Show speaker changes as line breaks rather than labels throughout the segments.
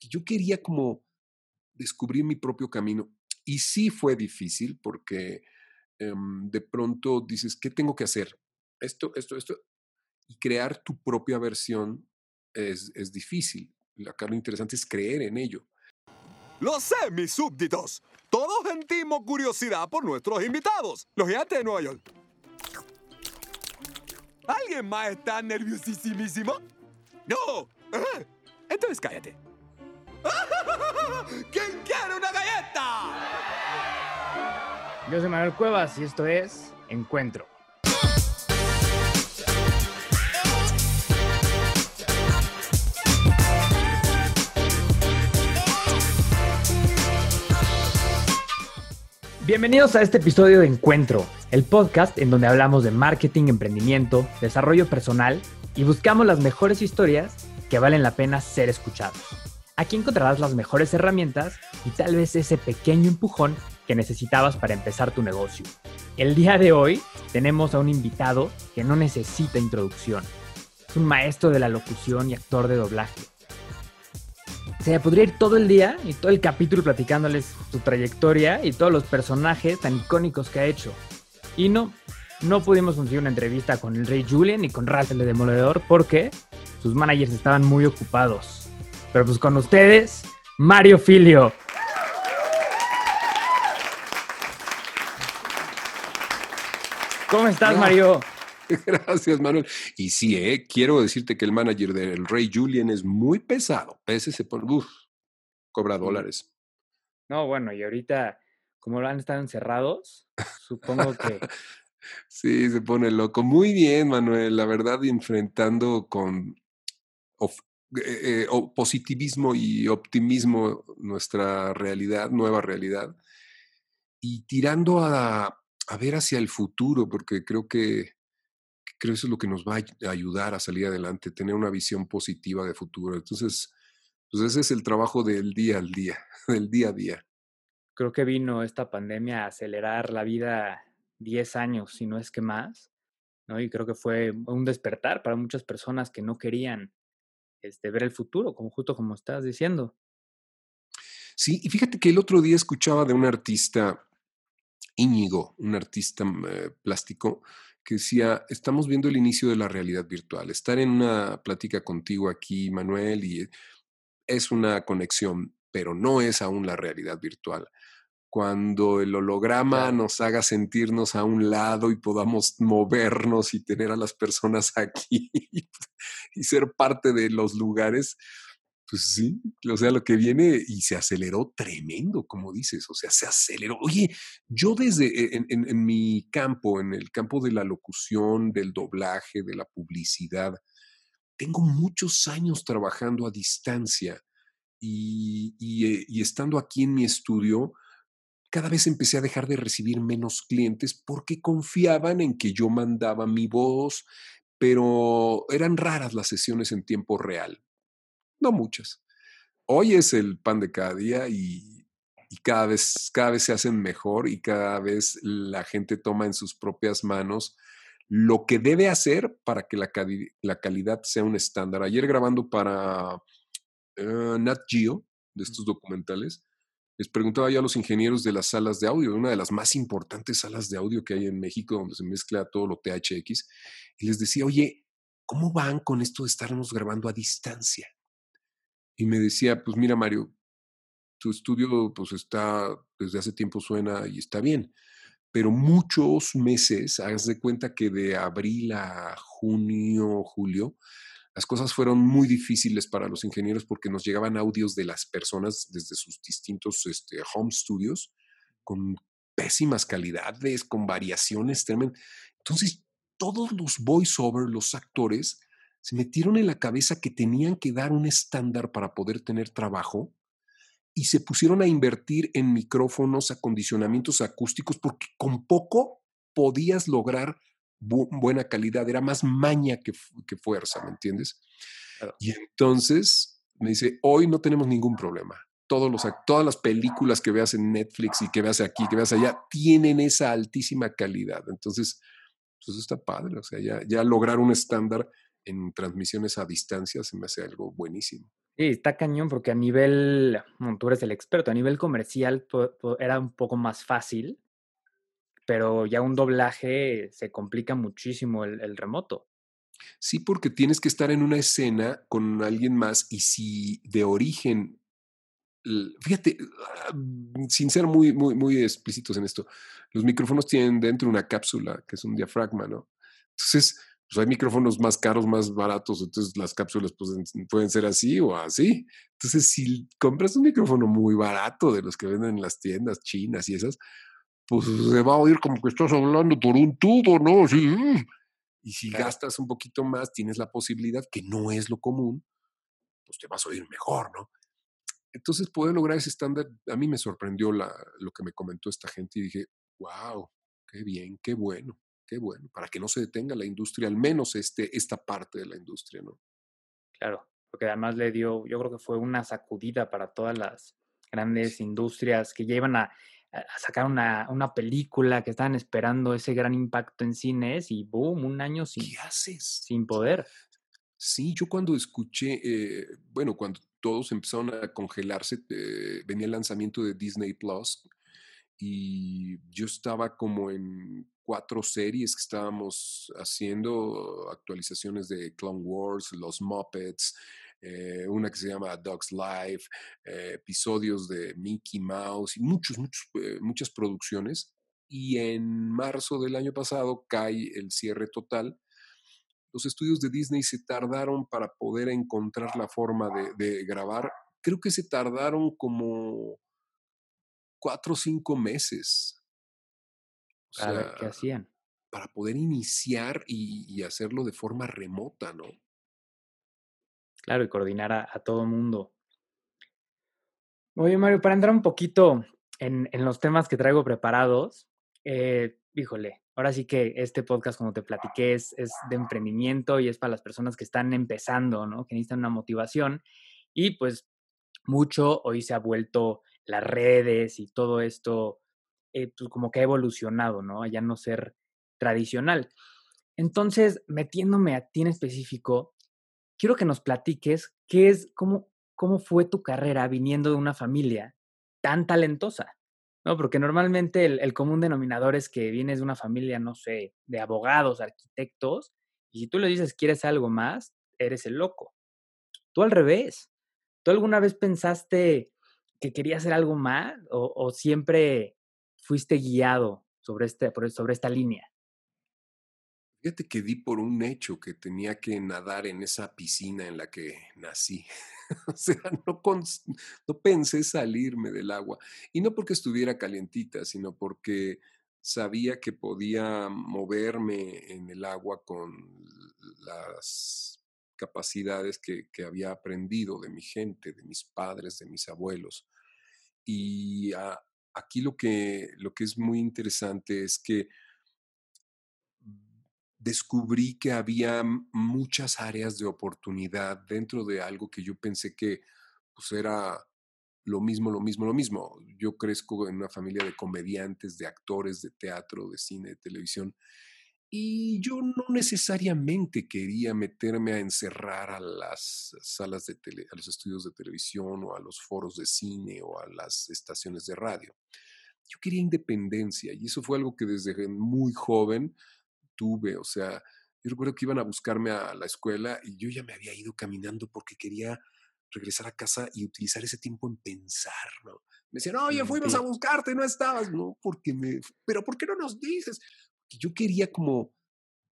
yo quería como descubrir mi propio camino. Y sí fue difícil porque em, de pronto dices, ¿qué tengo que hacer? Esto, esto, esto. Y crear tu propia versión es, es difícil. Acá lo interesante es creer en ello.
Lo sé, mis súbditos. Todos sentimos curiosidad por nuestros invitados, los gigantes de Nueva York. ¿Alguien más está nerviosísimo? No. Entonces cállate. ¿Quién quiere una galleta?
Yo soy Manuel Cuevas y esto es Encuentro. Bienvenidos a este episodio de Encuentro, el podcast en donde hablamos de marketing, emprendimiento, desarrollo personal y buscamos las mejores historias que valen la pena ser escuchadas. Aquí encontrarás las mejores herramientas y tal vez ese pequeño empujón que necesitabas para empezar tu negocio. El día de hoy tenemos a un invitado que no necesita introducción. Es un maestro de la locución y actor de doblaje se podría ir todo el día y todo el capítulo platicándoles su trayectoria y todos los personajes tan icónicos que ha hecho. Y no, no pudimos conseguir una entrevista con el Rey Julian ni con Ralph el de Demoledor porque sus managers estaban muy ocupados. Pero pues con ustedes, Mario Filio. ¿Cómo estás, Mario?
Gracias, Manuel. Y sí, eh, quiero decirte que el manager del Rey Julian es muy pesado. Ese se pone, uf, cobra dólares.
No, bueno, y ahorita, como van a estar encerrados, supongo que.
sí, se pone loco. Muy bien, Manuel. La verdad, enfrentando con eh, eh, positivismo y optimismo nuestra realidad, nueva realidad, y tirando a, a ver hacia el futuro, porque creo que creo eso es lo que nos va a ayudar a salir adelante, tener una visión positiva de futuro. Entonces, pues ese es el trabajo del día al día, del día a día.
Creo que vino esta pandemia a acelerar la vida 10 años, si no es que más, ¿no? Y creo que fue un despertar para muchas personas que no querían este, ver el futuro, como justo como estás diciendo.
Sí, y fíjate que el otro día escuchaba de un artista, Íñigo, un artista mm, eh, plástico, que decía, estamos viendo el inicio de la realidad virtual. Estar en una plática contigo aquí, Manuel, y es una conexión, pero no es aún la realidad virtual. Cuando el holograma nos haga sentirnos a un lado y podamos movernos y tener a las personas aquí y ser parte de los lugares, pues sí, o sea, lo que viene y se aceleró tremendo, como dices, o sea, se aceleró. Oye, yo desde e, en, en, mi campo, en el campo de la locución, del doblaje, de la publicidad, tengo muchos años trabajando a distancia y, y, eh, y estando aquí en mi estudio, cada vez empecé a dejar de recibir menos clientes porque confiaban en que yo mandaba mi voz, pero eran raras las sesiones en tiempo real no muchas. Hoy es el pan de cada día y, cada, vez, cada vez se hacen mejor y cada vez la gente toma en sus propias manos lo que debe hacer para que la, la calidad sea un estándar. Ayer grabando para eh, Nat Geo, de estos documentales, les preguntaba yo a los ingenieros de las salas de audio, una de las más importantes salas de audio que hay en México, donde se mezcla todo lo THX, y les decía, oye, ¿cómo van con esto de estarnos grabando a distancia? y me decía, pues mira Mario, tu estudio pues está, desde hace tiempo suena y está bien, pero muchos meses, haz de cuenta que de abril a junio, julio, las cosas fueron muy difíciles para los ingenieros porque nos llegaban audios de las personas desde sus distintos este, home studios con pésimas calidades, con variaciones tremendas. Entonces, todos los voiceover, los actores, se metieron en la cabeza que tenían que dar un estándar para poder tener trabajo y se pusieron a invertir en micrófonos, acondicionamientos acústicos, porque con poco podías lograr buena calidad, era más maña que, fuerza, ¿me entiendes? Y entonces me dice, hoy no tenemos ningún problema. Todos los, todas las películas que veas en Netflix y que veas aquí, que veas allá, tienen esa altísima calidad. Entonces, pues está padre, o sea, ya, ya lograr un estándar en transmisiones a distancia se me hace algo buenísimo.
Sí, está cañón porque a nivel, bueno, tú eres el experto, a nivel comercial era un poco más fácil, pero ya un doblaje se complica muchísimo el, remoto.
Sí, porque tienes que estar en una escena con alguien más y si de origen, fíjate, ah, sin ser muy, muy, muy explícitos en esto, los micrófonos tienen dentro una cápsula que es un diafragma, ¿no? Entonces, pues hay micrófonos más caros, más baratos, entonces las cápsulas pueden, pueden ser así o así. Entonces, si compras un micrófono muy barato de los que venden en las tiendas chinas y esas, pues se va a oír como que estás hablando por un tubo, ¿no? Sí. Y si gastas un poquito más, tienes la posibilidad, que no es lo común, pues te vas a oír mejor, ¿no? Entonces, poder lograr ese estándar, a mí me sorprendió la, lo que me comentó esta gente y dije, wow, qué bien, qué bueno qué bueno, para que no se detenga la industria, al menos este, esta parte de la industria, ¿no?
Claro, porque además le dio, yo creo que fue una sacudida para todas las grandes industrias que ya iban a, sacar una, una, película, que estaban esperando ese gran impacto en cines y boom, un año sin,
¿Qué haces?
sin poder.
Sí, yo cuando escuché, eh, bueno, cuando todos empezaron a congelarse, eh, venía el lanzamiento de Disney Plus y yo estaba como en cuatro series que estábamos haciendo, actualizaciones de Clone Wars, Los Muppets, eh, una que se llama Dog's Life, eh, episodios de Mickey Mouse y muchos, muchos, eh, muchas producciones. Y en marzo del año pasado cae el cierre total. Los estudios de Disney se tardaron para poder encontrar la forma de, de grabar. Creo que se tardaron como cuatro o cinco meses
para ¿qué hacían?
Para poder iniciar y, hacerlo de forma remota, ¿no?
Claro, y coordinar a, a todo mundo. Oye, Mario, para entrar un poquito en, los temas que traigo preparados, eh, híjole, ahora sí que este podcast, como te platiqué, es, es, de emprendimiento y es para las personas que están empezando, ¿no? Que necesitan una motivación. Y pues mucho hoy se ha vuelto las redes y todo esto eh, pues como que ha evolucionado, ¿no? A ya no ser tradicional. Entonces, metiéndome a ti en específico, quiero que nos platiques qué es, cómo, cómo fue tu carrera viniendo de una familia tan talentosa, ¿no? Porque normalmente el, común denominador es que vienes de una familia, no sé, de abogados, arquitectos, y si tú le dices quieres algo más, eres el loco. Tú al revés. ¿Tú alguna vez pensaste que querías hacer algo más o, o siempre fuiste guiado sobre, este, sobre esta línea?
Fíjate que di por un hecho que tenía que nadar en esa piscina en la que nací. o sea, no, pensé salirme del agua. Y no porque estuviera calientita, sino porque sabía que podía moverme en el agua con las capacidades que, había aprendido de mi gente, de mis padres, de mis abuelos. Y aquí lo que, lo que es muy interesante es que descubrí que había muchas áreas de oportunidad dentro de algo que yo pensé que pues, era lo mismo, lo mismo, lo mismo. Yo crezco en una familia de comediantes, de actores de teatro, de cine, de televisión, y yo no necesariamente quería meterme a encerrar a las salas de tele, a los estudios de televisión o a los foros de cine o a las estaciones de radio. Yo quería independencia y eso fue algo que desde muy joven tuve. O sea, yo recuerdo que iban a buscarme a la escuela y yo ya me había ido caminando porque quería regresar a casa y utilizar ese tiempo en pensar, ¿no? Me decían, oye, fuimos a buscarte, no estabas, no, porque me, pero ¿por qué no nos dices? yo quería como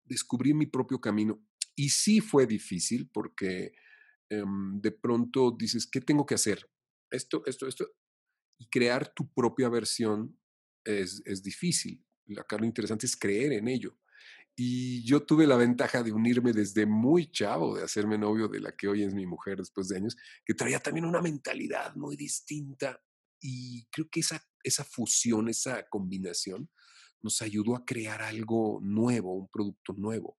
descubrir mi propio camino. Y sí fue difícil porque em, de pronto dices, ¿qué tengo que hacer? Esto, esto, esto. Y crear tu propia versión es, es difícil. Acá lo interesante es creer en ello. Y yo tuve la ventaja de unirme desde muy chavo, de hacerme novio de la que hoy es mi mujer después de años, que traía también una mentalidad muy distinta. Y creo que esa, esa fusión, esa combinación, nos ayudó a crear algo nuevo, un producto nuevo.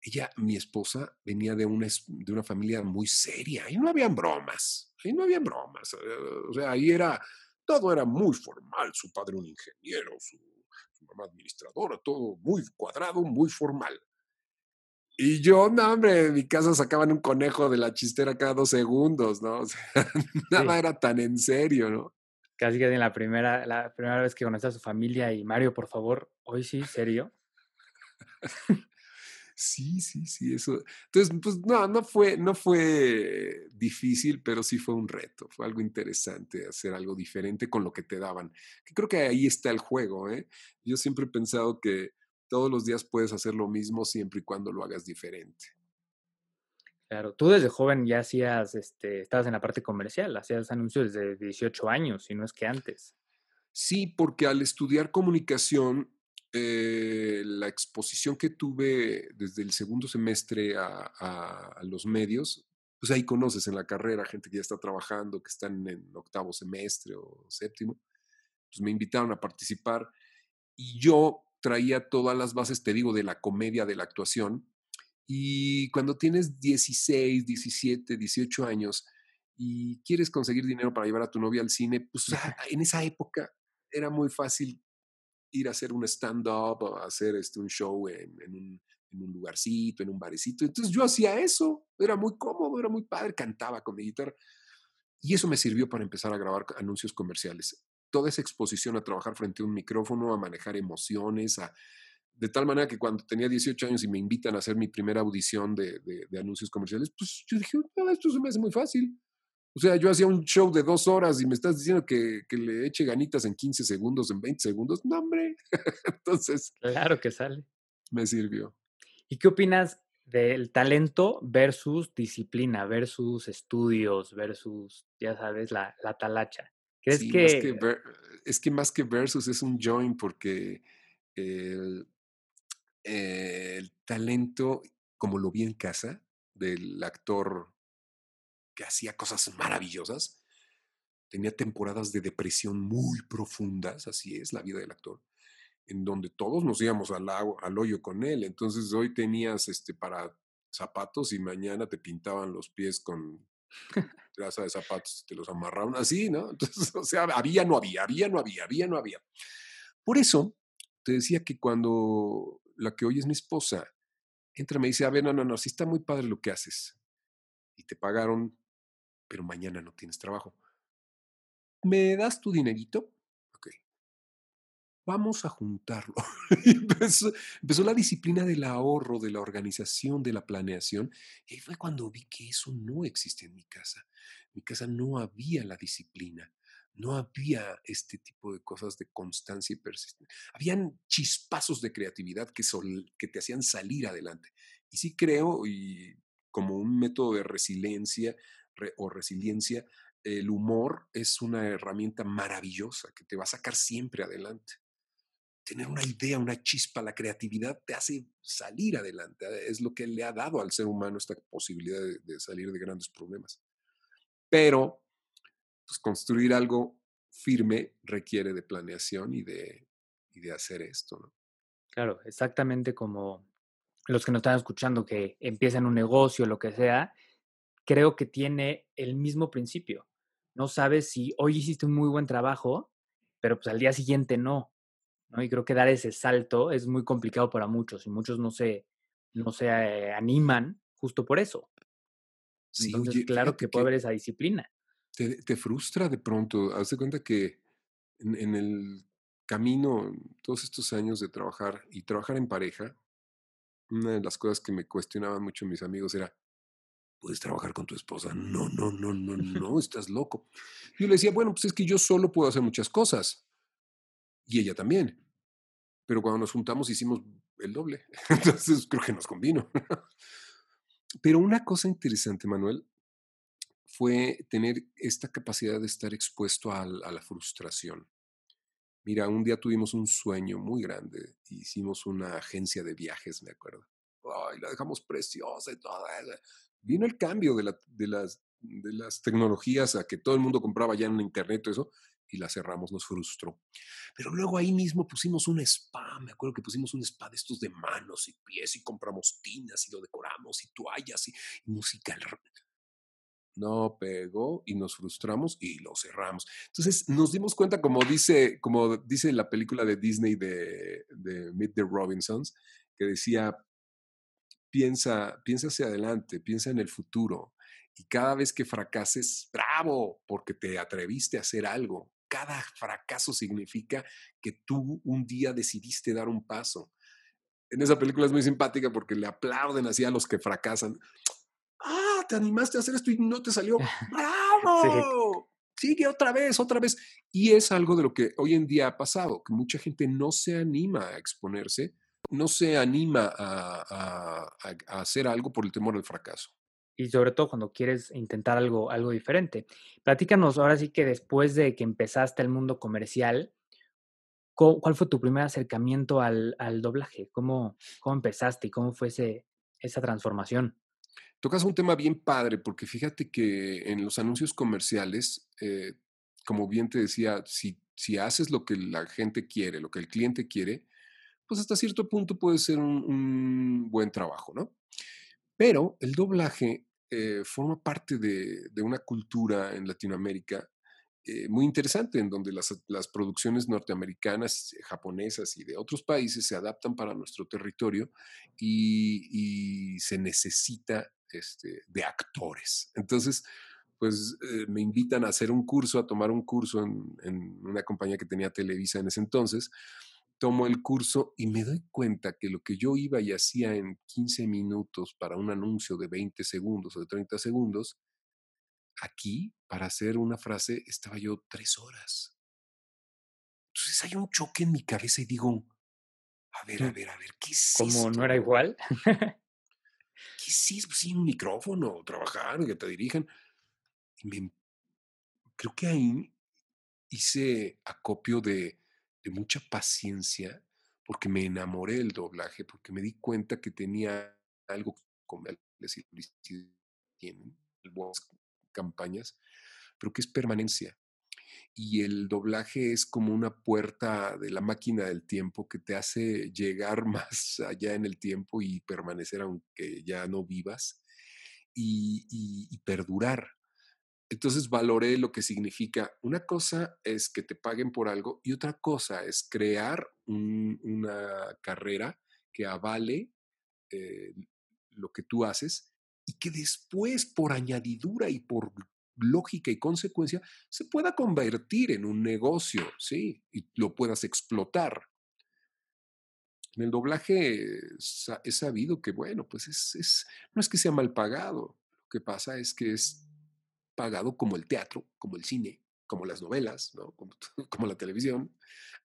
Ella, mi esposa, venía de una, de una familia muy seria y no habían bromas, ahí no habían bromas. Eh, o sea, ahí era, todo era muy formal, su padre un ingeniero, su mamá administradora, todo muy cuadrado, muy formal. Y yo, no, hombre, en mi casa sacaban un conejo de la chistera cada dos segundos, ¿no? O sea, nada
Sí.
era tan en serio, ¿no?
Casi que en la primera, la primera vez que conocí a su familia y Mario, por favor, hoy sí, serio.
Sí, sí, sí, eso. Entonces, pues no, no fue, no fue difícil, pero sí fue un reto, fue algo interesante hacer algo diferente con lo que te daban. Que creo que ahí está el juego, ¿eh? Yo siempre he pensado que todos los días puedes hacer lo mismo siempre y cuando lo hagas diferente.
Claro, tú desde joven ya hacías, este, estabas en la parte comercial, hacías anuncios desde 18 años, si no es que antes.
Sí, porque al estudiar comunicación, eh, la exposición que tuve desde el segundo semestre a, a- a los medios, pues ahí conoces en la carrera gente que ya está trabajando, que están en octavo semestre o séptimo, pues me invitaron a participar y yo traía todas las bases, te digo, de la comedia, de la actuación. Y cuando tienes 16, 17, 18 años y quieres conseguir dinero para llevar a tu novia al cine, pues en esa época era muy fácil ir a hacer un stand-up o hacer este, un show en, en un, en un lugarcito, en un barecito. Entonces yo hacía eso, era muy cómodo, era muy padre, cantaba con mi guitarra. Y eso me sirvió para empezar a grabar anuncios comerciales. Toda esa exposición a trabajar frente a un micrófono, a manejar emociones, a, de tal manera que cuando tenía 18 años y me invitan a hacer mi primera audición de, de, de anuncios comerciales, pues yo dije, no, esto se me hace muy fácil. O sea, yo hacía un show de dos horas y me estás diciendo que, que le eche ganitas en 15 segundos, en 20 segundos. No, hombre. Entonces,
Claro que sale.
me sirvió.
¿Y qué opinas del talento versus disciplina, versus estudios, versus, ya sabes, la, la talacha? ¿Crees
Sí,
que,
más que ver- es que más que versus es un join porque el, el talento, como lo vi en casa, del actor que hacía cosas maravillosas, tenía temporadas de depresión muy profundas, así es la vida del actor, en donde todos nos íbamos al, agua- al hoyo con él. Entonces hoy tenías este, para zapatos y mañana te pintaban los pies con traza de zapatos, te los amarraban así, ¿no? Entonces, o sea, había, no había, había, no había, había, no había. Por eso te decía que cuando la que hoy es mi esposa entra me dice, a ver, no, no, no, sí está muy padre lo que haces y te pagaron, pero mañana no tienes trabajo. ¿Me das tu dinerito? Ok. Vamos a juntarlo. Empezó, empezó la disciplina del ahorro, de la organización, de la planeación. Y ahí fue cuando vi que eso no existía en mi casa. En mi casa no había la disciplina. No había este tipo de cosas de constancia y persistencia. Habían chispazos de creatividad que, sol- que te hacían salir adelante. Y sí creo, y como un método de resiliencia o resiliencia, el humor es una herramienta maravillosa que te va a sacar siempre adelante. Tener una idea, una chispa, la creatividad te hace salir adelante. Es lo que le ha dado al ser humano esta posibilidad de, salir de grandes problemas. Pero pues, construir algo firme requiere de planeación y de, y de hacer esto.
claro, exactamente como los que nos están escuchando que empiezan un negocio, lo que sea, creo que tiene el mismo principio. No sabes si hoy hiciste un muy buen trabajo, pero pues al día siguiente no. ¿no? Y creo que dar ese salto es muy complicado para muchos y muchos no se, no se eh, animan justo por eso.
Sí,
Entonces,
oye,
claro que puede haber esa disciplina.
te, te frustra de pronto. Haz de cuenta que en, en el camino, todos estos años de trabajar y trabajar en pareja, una de las cosas que me cuestionaban mucho mis amigos era, ¿puedes trabajar con tu esposa? No, no, no, no, no, estás loco. Yo le decía, bueno, pues es que yo solo puedo hacer muchas cosas. Y ella también. Pero cuando nos juntamos hicimos el doble. Entonces creo que nos convino. Pero una cosa interesante, Manuel, fue tener esta capacidad de estar expuesto al- a, la frustración. Mira, un día tuvimos un sueño muy grande. Hicimos una agencia de viajes, me acuerdo. Ay, la dejamos preciosa y todo. Vino el cambio de, la- de las, tecnologías a que todo el mundo compraba ya en internet, eso, y la cerramos, nos frustró. Pero luego ahí mismo pusimos un spa, me acuerdo que pusimos un spa de estos de manos y pies y compramos tinas y lo decoramos y toallas y, música. No pegó y nos frustramos y lo cerramos. Entonces nos dimos cuenta, como dice, como dice la película de Disney de, de Meet the Robinsons, que decía, piensa, piensa hacia adelante, piensa en el futuro. Y cada vez que fracases, bravo, porque te atreviste a hacer algo. Cada fracaso significa que tú un día decidiste dar un paso. En esa película es muy simpática porque le aplauden así a los que fracasan. Ah, te animaste a hacer esto y no te salió. ¡Bravo! Sigue otra vez, otra vez. Y es algo de lo que hoy en día ha pasado, que mucha gente no se anima a exponerse, no se anima a, a hacer algo por el temor al fracaso
y sobre todo cuando quieres intentar algo, algo diferente. Platícanos ahora sí que después de que empezaste el mundo comercial, ¿cuál fue tu primer acercamiento al, al doblaje? ¿Cómo, ¿Cómo empezaste y cómo fue ese, esa transformación?
Tocas un tema bien padre, porque fíjate que en los anuncios comerciales, eh, como bien te decía, si, si haces lo que la gente quiere, lo que el cliente quiere, pues hasta cierto punto puede ser un, buen trabajo, ¿no? Pero el doblaje eh, forma parte de, una cultura en Latinoamérica eh, muy interesante, en donde las, producciones norteamericanas, japonesas y de otros países se adaptan para nuestro territorio y, se necesita este, de actores. Entonces, pues eh, me invitan a hacer un curso, a tomar un curso en una compañía que tenía Televisa en ese entonces, tomo el curso y me doy cuenta que lo que yo iba y hacía en 15 minutos para un anuncio de 20 segundos o de 30 segundos, aquí, para hacer una frase, estaba yo tres horas. Entonces hay un choque en mi cabeza y digo, a ver, a ver, a ver, ¿qué es
¿Cómo no era igual?
¿Qué es eso? Pues sí, un micrófono, trabajar, que te dirijan. Y me, creo que ahí hice acopio de de mucha paciencia, porque me enamoré del doblaje, porque me di cuenta que tenía algo con les tienen campañas, pero que es permanencia. Y el doblaje es como una puerta de la máquina del tiempo que te hace llegar más allá en el tiempo y permanecer aunque ya no vivas y perdurar. Entonces valoré lo que significa. Una cosa es que te paguen por algo y otra cosa es crear una carrera que avale eh, lo que tú haces y que después, por añadidura y por lógica y consecuencia, se pueda convertir en un negocio, ¿sí? Y lo puedas explotar. En el doblaje he sabido que, bueno, pues es, no es que sea mal pagado, lo que pasa es que es pagado como el teatro, como el cine, como las novelas, ¿no? como, la televisión,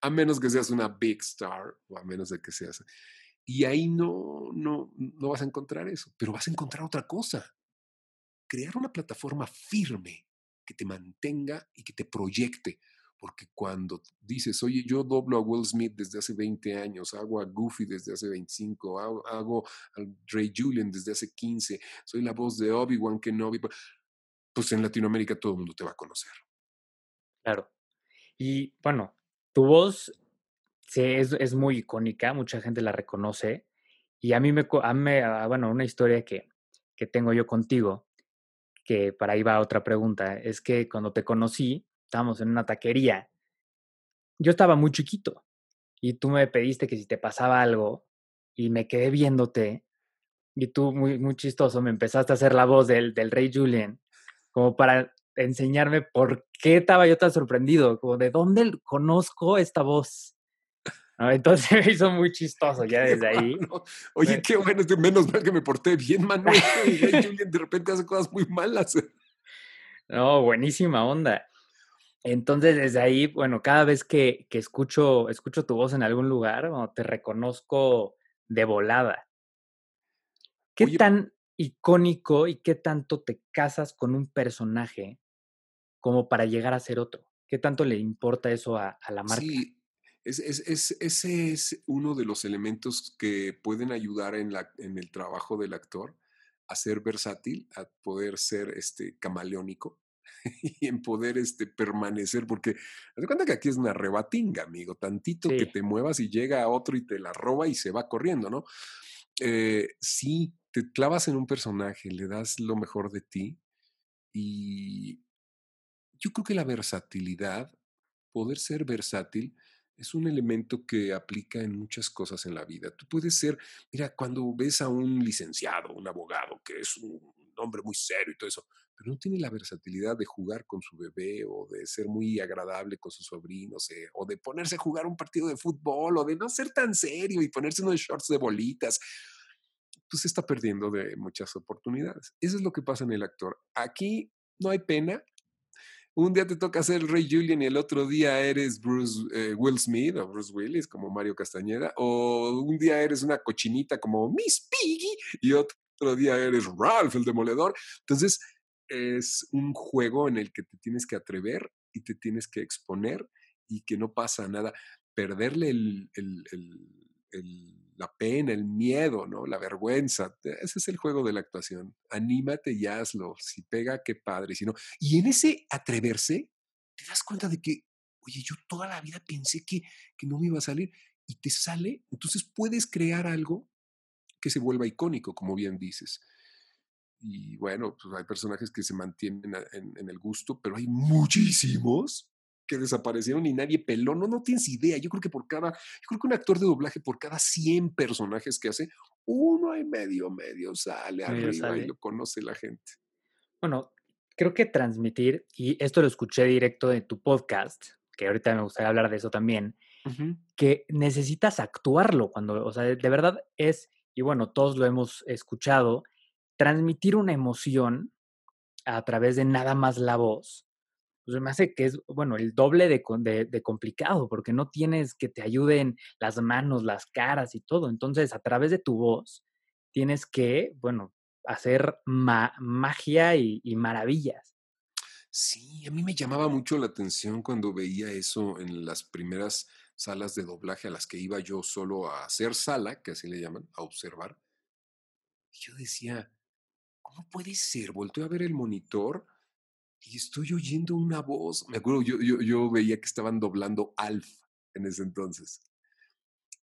a menos que seas una big star o a menos de que seas... Y ahí no, no, no vas a encontrar eso, pero vas a encontrar otra cosa. Crear una plataforma firme que te mantenga y que te proyecte. Porque cuando dices, oye, yo doblo a Will Smith desde hace 20 años, hago a Goofy desde hace 25, hago, hago a Ray Julian desde hace 15, soy la voz de Obi-Wan Kenobi, pues en Latinoamérica todo el mundo te va a conocer.
Claro. Y bueno, tu voz es, es, muy icónica, mucha gente la reconoce. Y a mí me, a mí, ah, bueno, una historia que, que tengo yo contigo, que para ahí va otra pregunta, es que cuando te conocí, estábamos en una taquería, yo estaba muy chiquito y tú me pediste que si te pasaba algo y me quedé viéndote y tú muy, muy chistoso me empezaste a hacer la voz del, del rey Julian como para enseñarme por qué estaba yo tan sorprendido, como de dónde conozco esta voz. Entonces me hizo muy chistoso ya desde ahí.
Oye, qué bueno, menos mal que me porté bien, Manuel. Y Julian de repente hace cosas muy malas.
No, buenísima onda. Entonces, desde ahí, bueno, cada vez que, que escucho, escucho tu voz en algún lugar, te reconozco de volada. ¿Qué tan icónico y qué tanto te casas con un personaje como para llegar a ser otro? ¿Qué tanto le importa eso a, la marca?
Sí, es, ese es uno de los elementos que pueden ayudar en, la, en el trabajo del actor a ser versátil, a poder ser este, camaleónico y en poder este, permanecer, porque haz cuenta que aquí es una rebatinga, amigo, tantito que te muevas y llega a otro y te la roba y se va corriendo, ¿no? Eh, sí, te clavas en un personaje, le das lo mejor de ti y yo creo que la versatilidad, poder ser versátil, Es un elemento que aplica en muchas cosas en la vida. Tú puedes ser, mira, cuando ves a un licenciado, un abogado, que es un hombre muy serio y todo eso, pero no tiene la versatilidad de jugar con su bebé o de ser muy agradable con sus sobrinos eh, o de ponerse a jugar un partido de fútbol o de no ser tan serio y ponerse unos shorts de bolitas, pues se está perdiendo de muchas oportunidades. Eso es lo que pasa en el actor. Aquí no hay pena, un día te toca ser el Rey Julian y el otro día eres Bruce eh, Will Smith o Bruce Willis como Mario Castañeda, o un día eres una cochinita como Miss Piggy y otro día eres Ralph el demoledor. Entonces es un juego en el que te tienes que atrever y te tienes que exponer y que no pasa nada. Perderle el la pena, el miedo, ¿no? La vergüenza. Ese es el juego de la actuación. Anímate y hazlo. Si pega, qué padre. Si no. Y en ese atreverse, te das cuenta de que, oye, yo toda la vida pensé que, que no me iba a salir y te sale. Entonces puedes crear algo que se vuelva icónico, como bien dices. Y bueno, pues hay personajes que se mantienen en el gusto, pero hay muchísimos que desaparecieron y nadie peló. No, no tienes idea. Yo creo que por cada, yo creo que un actor de doblaje por cada 100 personajes que hace, uno y medio, medio sale arriba y lo conoce la gente.
Bueno, creo que transmitir, y esto lo escuché directo de tu podcast, que ahorita me gustaría hablar de eso también, que necesitas actuarlo cuando, o sea, de verdad es, y bueno, todos lo hemos escuchado, transmitir una emoción a través de nada más la voz pues me hace que es, bueno, el doble de, complicado, porque no tienes que te ayuden las manos, las caras y todo. Entonces, a través de tu voz, tienes que, bueno, hacer magia y, y maravillas.
Sí, a mí me llamaba mucho la atención cuando veía eso en las primeras salas de doblaje a las que iba yo solo a hacer sala, que así le llaman, a observar. Yo decía, ¿cómo puede ser? Volteo a ver el monitor y estoy oyendo una voz. Me acuerdo, yo, yo, yo veía que estaban doblando Alf en ese entonces.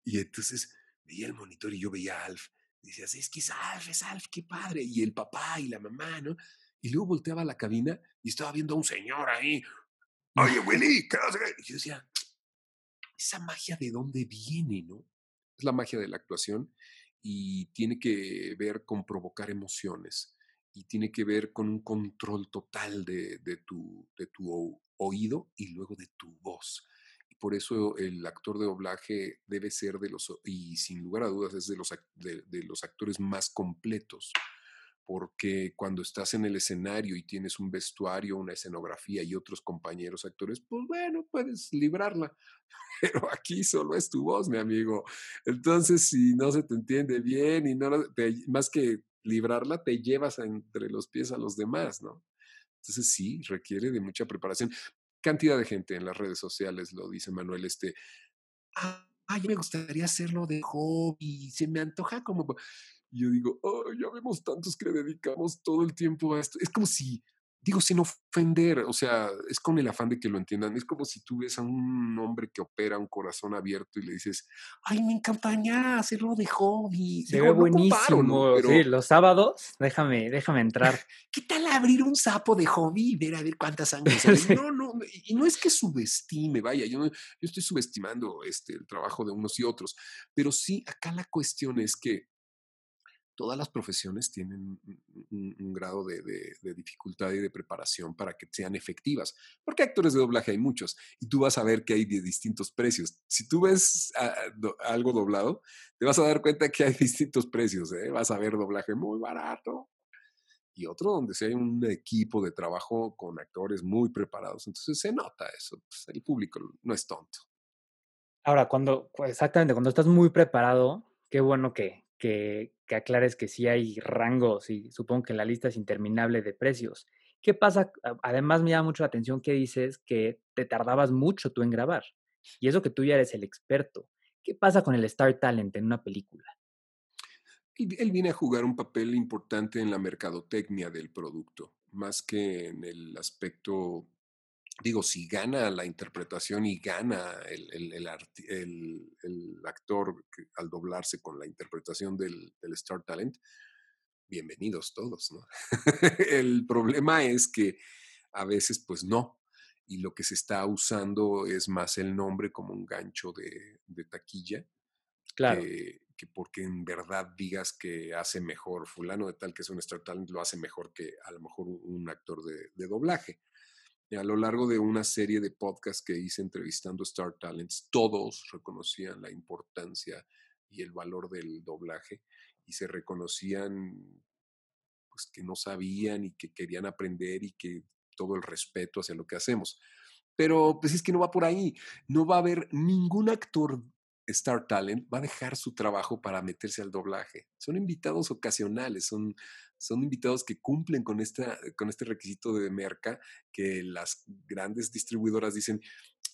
Y entonces veía el monitor y yo veía a Alf. Y decías, es que es Alf, es Alf, qué padre. Y el papá y la mamá, ¿no? Y luego volteaba a la cabina y estaba viendo a un señor ahí. Oye, Willy, ¿qué haces? Y yo decía, esa magia de dónde viene, ¿no? Es la magia de la actuación y tiene que ver con provocar emociones y tiene que ver con un control total de, tu, de tu oído y luego de tu voz. Y por eso el actor de doblaje debe ser de los, y sin lugar a dudas es de los, de los actores más completos, porque cuando estás en el escenario y tienes un vestuario, una escenografía y otros compañeros actores, pues bueno, puedes librarla. Pero aquí solo es tu voz, mi amigo. Entonces, si no se te entiende bien y no, más que librarla, te llevas entre los pies a los demás, ¿no? Entonces sí, requiere de mucha preparación. Cantidad de gente en las redes sociales, lo dice Manuel, este, ah, me gustaría hacerlo de hobby, se me antoja como... yo digo, oh, ya vemos tantos que le dedicamos todo el tiempo a esto. Es como si digo sin ofender, o sea, es con el afán de que lo entiendan. Es como si tú ves a un hombre que opera un corazón abierto y le dices, ay, me encantaría hacerlo de hobby.
Se ve buenísimo. Sí, los sábados, déjame, déjame entrar.
¿Qué tal abrir un sapo de hobby y ver a ver cuántas sangre No, no, y no es que subestime, vaya, yo, yo estoy subestimando este, el trabajo de unos y otros, pero sí, acá la cuestión es que todas las profesiones tienen un, grado de, dificultad y de preparación para que sean efectivas, porque actores de doblaje hay muchos y tú vas a ver que hay de distintos precios. Si tú ves algo doblado, te vas a dar cuenta que hay distintos precios. ¿eh? Vas a ver doblaje muy barato y otro donde se hay un equipo de trabajo con actores muy preparados. Entonces se nota eso. Pues, el público no es tonto.
Ahora, cuando, exactamente, cuando estás muy preparado, qué bueno que, que, aclares que sí hay rangos y supongo que la lista es interminable de precios. ¿Qué pasa? Además me llama mucho la atención que dices que te tardabas mucho tú en grabar y eso que tú ya eres el experto. ¿Qué pasa con el Star Talent en una película?
Él viene a jugar un papel importante en la mercadotecnia del producto, más que en el aspecto digo, si gana la interpretación y gana el, el, actor al doblarse con la interpretación del, Star Talent, bienvenidos todos, ¿no? el problema es que a veces, pues no. y lo que se está usando es más el nombre como un gancho de, de taquilla.
Claro.
Que, que porque en verdad digas que hace mejor fulano de tal que es un Star Talent, lo hace mejor que a lo mejor un, un actor de, de doblaje. Y a lo largo de una serie de podcasts que hice entrevistando Star Talents, todos reconocían la importancia y el valor del doblaje y se reconocían pues que no sabían y que querían aprender y que todo el respeto hacia lo que hacemos. Pero pues es que no va por ahí. No va a haber ningún actor Star Talent va a dejar su trabajo para meterse al doblaje. Son invitados ocasionales, son, son invitados que cumplen con, esta, con este requisito de merca que las grandes distribuidoras dicen,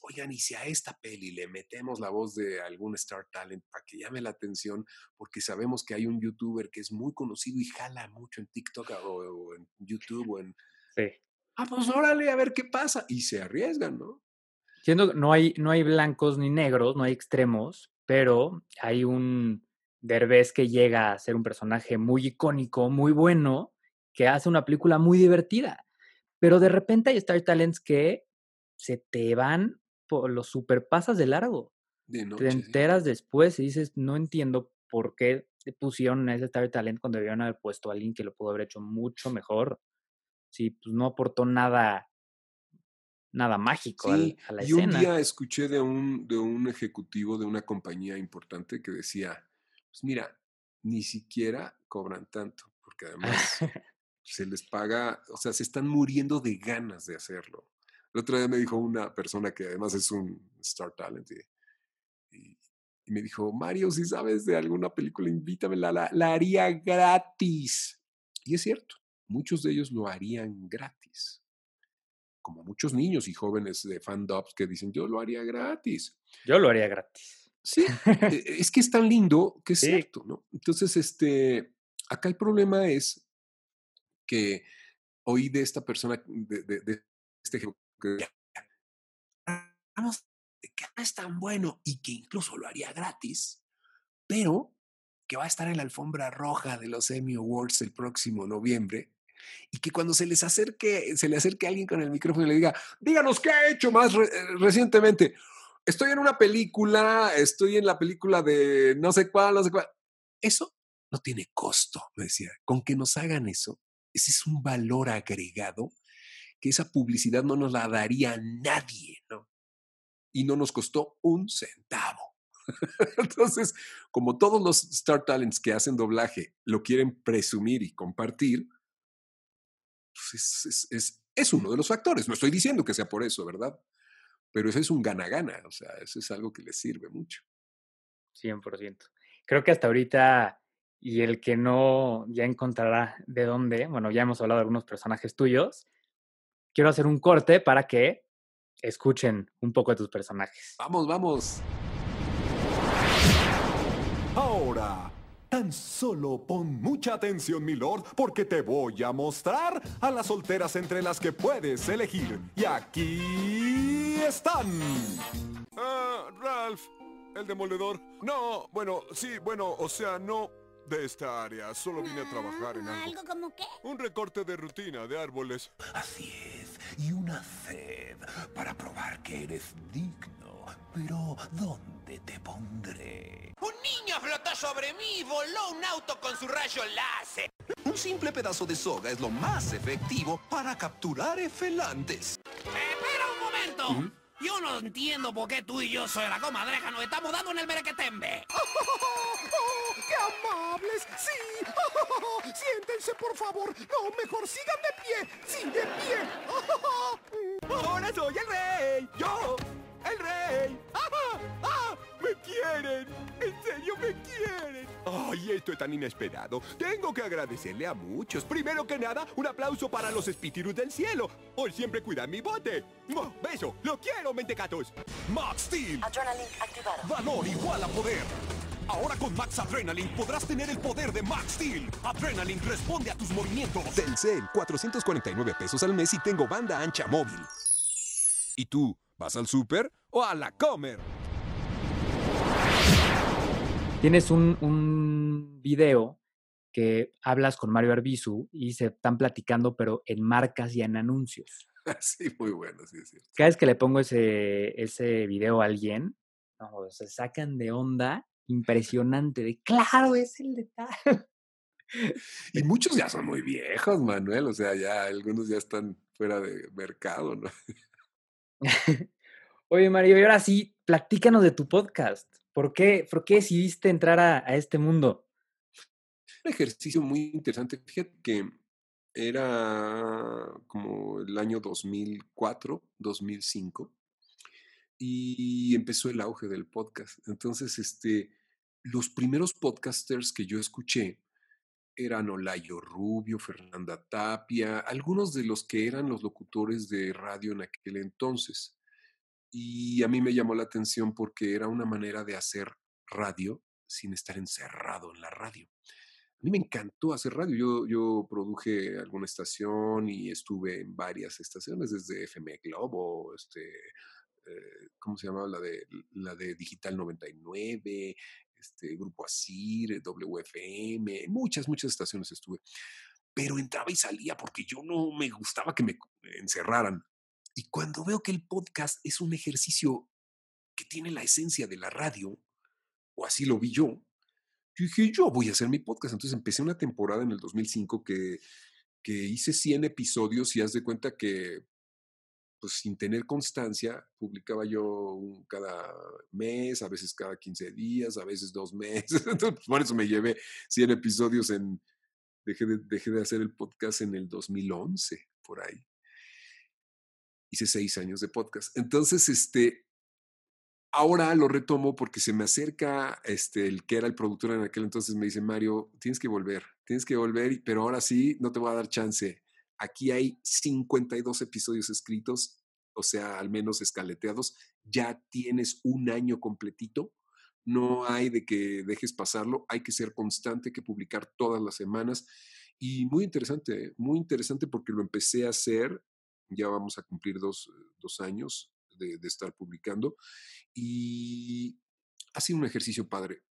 oigan, y si a esta peli le metemos la voz de algún Star Talent para que llame la atención, porque sabemos que hay un youtuber que es muy conocido y jala mucho en TikTok o, o en YouTube o en...
Sí.
Ah, pues órale, a ver qué pasa. Y se arriesgan, ¿no?
Siendo, no hay, no hay blancos ni negros, no hay extremos, pero hay un Derbez que llega a ser un personaje muy icónico, muy bueno, que hace una película muy divertida. Pero de repente hay Star Talents que se te van por los superpasas de largo.
De
te
sí.
enteras después y dices, no entiendo por qué pusieron a ese Star Talent cuando debieron haber puesto a alguien que lo pudo haber hecho mucho mejor. Sí, pues no aportó nada, nada mágico al- a la
y un
escena.
día escuché de un, de un ejecutivo de una compañía importante que decía, pues mira, ni siquiera cobran tanto, porque además se les paga, o sea, se están muriendo de ganas de hacerlo. El otro día me dijo una persona que además es un Star Talent y, y- y me dijo, Mario, si sabes de alguna película, invítamela, la, la haría gratis. Y es cierto, muchos de ellos lo harían gratis. Como muchos niños y jóvenes de fandubs que dicen, yo lo haría gratis.
Yo lo haría gratis.
Sí, e- es que es tan lindo que es
Sí.
cierto, ¿no? Entonces, este, acá el problema es que oí de esta persona, de, de- de este ejecutivo, que que no es tan bueno y que incluso lo haría gratis, pero que va a estar en la alfombra roja de los Emmy Awards el próximo noviembre y que cuando se les acerque, se le acerque alguien con el micrófono y le diga, díganos qué ha hecho más re- eh, recientemente. Estoy en una película, estoy en la película de no sé cuál, no sé cuál. Eso no tiene costo, me decía. Con que nos hagan eso, ese es un valor agregado que esa publicidad no nos la daría nadie, ¿no? Y no nos costó un centavo. Entonces, como todos los Star Talents que hacen doblaje lo quieren presumir y compartir, pues es, es- es- es uno de los factores. No estoy diciendo que sea por eso, ¿verdad? Pero eso es un gana-gana, o sea, eso es algo que les sirve mucho.
100%. Creo que hasta ahorita, y el que no ya encontrará de dónde, bueno, ya hemos hablado de algunos personajes tuyos, quiero hacer un corte para que escuchen un poco de tus personajes.
Vamos, vamos.
Tan solo pon mucha atención, mi lord, porque te voy a mostrar a las solteras entre las que puedes elegir. Y aquí están. Ah, Ralph, el demoledor. No, bueno, sí, bueno, o sea, no de esta área. Solo vine a trabajar en algo.
¿Algo como qué?
Un recorte de rutina de árboles.
Así es, y una sed para probar que eres digno. Pero, ¿dónde te pondré?
Un niño flotó sobre mí y voló un auto con su rayo láser.
Un simple pedazo de soga es lo más efectivo para capturar efelantes.
Espera un momento. Yo no entiendo por qué tú y yo soy la comadreja nos estamos dando en el merequetembe.
¡Qué amables! ¡Sí! ¡Siéntense, por favor! No, mejor sigan de pie. ¡Sí, de pie! ¡Ahora soy el rey! ¡Yo! ¡El rey! ¡Ah! ¡Ah! ¡Me quieren! ¡En serio me quieren! ¡Ay, esto es tan inesperado! Tengo que agradecerle a muchos. Primero que nada, un aplauso para los espíritus del cielo. Por siempre cuidan mi bote. ¡Mua! ¡Beso! ¡Lo quiero, mentecatos! Max Steel.
Adrenaline activado.
Valor igual a poder. Ahora con Max Adrenaline podrás tener el poder de Max Steel. Adrenaline responde a tus movimientos.
Telcel, 449 pesos al mes y tengo banda ancha móvil.
¿Y tú, vas al súper o a la comer?
Tienes un, un video que hablas con Mario Arbizu y se están platicando, pero en marcas y en anuncios.
sí, muy bueno, sí es cierto.
Cada vez que le pongo ese, ese video a alguien, no, se sacan de onda impresionante, de claro, es el de tal.
Y muchos ya son muy viejos, Manuel, o sea, ya algunos ya están fuera de mercado, ¿no?
Oye, Mario, y ahora sí, platícanos de tu podcast. ¿Por qué, por qué decidiste entrar a, este mundo?
Un ejercicio muy interesante. Fíjate que era como el año 2004, 2005, y empezó el auge del podcast. Entonces, este, los primeros podcasters que yo escuché eran Olayo Rubio, Fernanda Tapia, algunos de los que eran los locutores de radio en aquel entonces. Y a mí me llamó la atención porque era una manera de hacer radio sin estar encerrado en la radio. A mí me encantó hacer radio. Yo, yo produje alguna estación y estuve en varias estaciones, desde FM Globo, este, eh, ¿cómo se llamaba? La de, la de Digital 99, este, Grupo Asir, WFM, muchas, muchas estaciones estuve. Pero entraba y salía porque yo no me gustaba que me encerraran. Y cuando veo que el podcast es un ejercicio que tiene la esencia de la radio, o así lo vi yo, yo dije, yo voy a hacer mi podcast. Entonces empecé una temporada en el 2005 que, que hice 100 episodios y haz de cuenta que pues sin tener constancia, publicaba yo cada mes, a veces cada 15 días, a veces dos meses. Entonces, por eso me llevé 100 episodios en... Dejé de, dejé de hacer el podcast en el 2011, por ahí. Hice seis años de podcast. Entonces, este, ahora lo retomo porque se me acerca este, el que era el productor en aquel entonces, me dice, Mario, tienes que volver, tienes que volver, pero ahora sí, no te voy a dar chance. Aquí hay 52 episodios escritos, o sea, al menos escaleteados. Ya tienes un año completito. No hay de que dejes pasarlo. Hay que ser constante, hay que publicar todas las semanas. Y muy interesante, muy interesante porque lo empecé a hacer. Ya vamos a cumplir dos, dos años de, de estar publicando. Y ha sido un ejercicio padre.